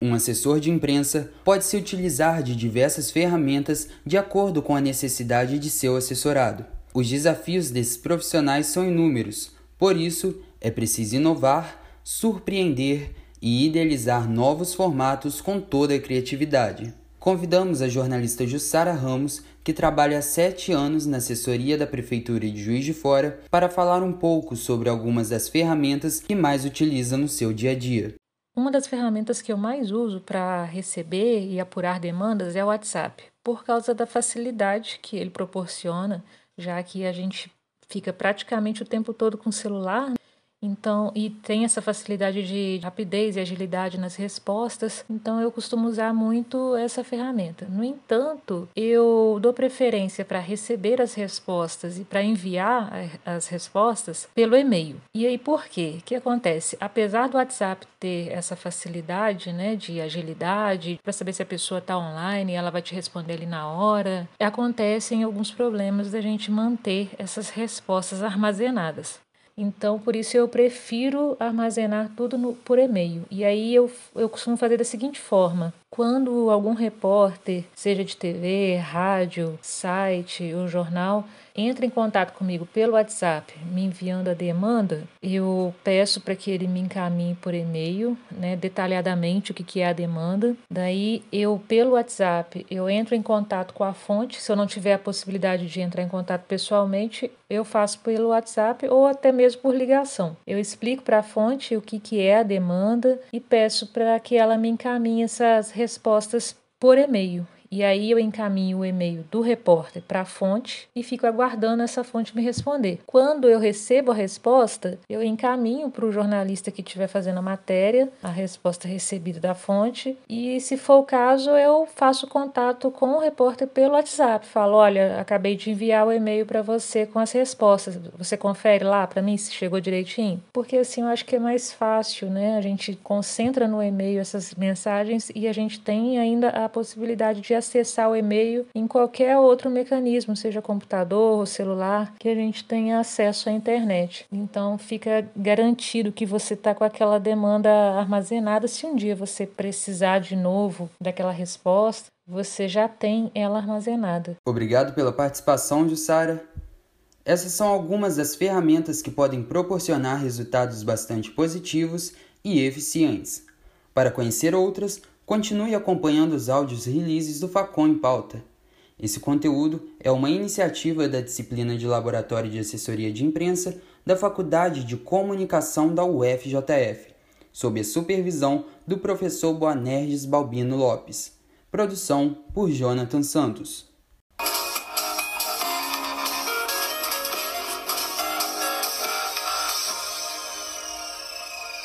Um assessor de imprensa pode se utilizar de diversas ferramentas de acordo com a necessidade de seu assessorado. Os desafios desses profissionais são inúmeros, por isso é preciso inovar, surpreender e idealizar novos formatos com toda a criatividade. Convidamos a jornalista Jussara Ramos, que trabalha há sete anos na assessoria da Prefeitura de Juiz de Fora, para falar um pouco sobre algumas das ferramentas que mais utiliza no seu dia a dia. Uma das ferramentas que eu mais uso para receber e apurar demandas é o WhatsApp, por causa da facilidade que ele proporciona, já que a gente fica praticamente o tempo todo com o celular. Então, e tem essa facilidade de rapidez e agilidade nas respostas, então eu costumo usar muito essa ferramenta. No entanto, eu dou preferência para receber as respostas e para enviar as respostas pelo e-mail. E aí por quê? O que acontece? Apesar do WhatsApp ter essa facilidade, né, de agilidade, para saber se a pessoa está online, ela vai te responder ali na hora, acontecem alguns problemas da gente manter essas respostas armazenadas. Então, por isso eu prefiro armazenar tudo no, por e-mail. E aí eu, eu costumo fazer da seguinte forma: quando algum repórter, seja de TV, rádio, site ou jornal, entra em contato comigo pelo WhatsApp, me enviando a demanda, eu peço para que ele me encaminhe por e-mail, né, detalhadamente o que, que é a demanda. Daí eu, pelo WhatsApp, eu entro em contato com a fonte. Se eu não tiver a possibilidade de entrar em contato pessoalmente, eu faço pelo WhatsApp ou até mesmo por ligação. Eu explico para a fonte o que, que é a demanda e peço para que ela me encaminhe essas respostas por e-mail. E aí eu encaminho o e-mail do repórter para a fonte e fico aguardando essa fonte me responder. Quando eu recebo a resposta, eu encaminho para o jornalista que estiver fazendo a matéria a resposta recebida da fonte e, se for o caso, eu faço contato com o repórter pelo WhatsApp. Falo: olha, acabei de enviar o e-mail para você com as respostas. Você confere lá para mim se chegou direitinho? Porque assim eu acho que é mais fácil, né? A gente concentra no e-mail essas mensagens e a gente tem ainda a possibilidade de acessar o e-mail em qualquer outro mecanismo, seja computador ou celular, que a gente tenha acesso à internet. Então fica garantido que você está com aquela demanda armazenada. Se um dia você precisar de novo daquela resposta, você já tem ela armazenada. Obrigado pela participação, Jussara. Essas são algumas das ferramentas que podem proporcionar resultados bastante positivos e eficientes. Para conhecer outras, Continue acompanhando os áudios releases do Facom em Pauta. Esse conteúdo é uma iniciativa da disciplina de Laboratório de Assessoria de Imprensa da Faculdade de Comunicação da UFJF, sob a supervisão do professor Boanerges Balbino Lopes. Produção por Jonathan Santos.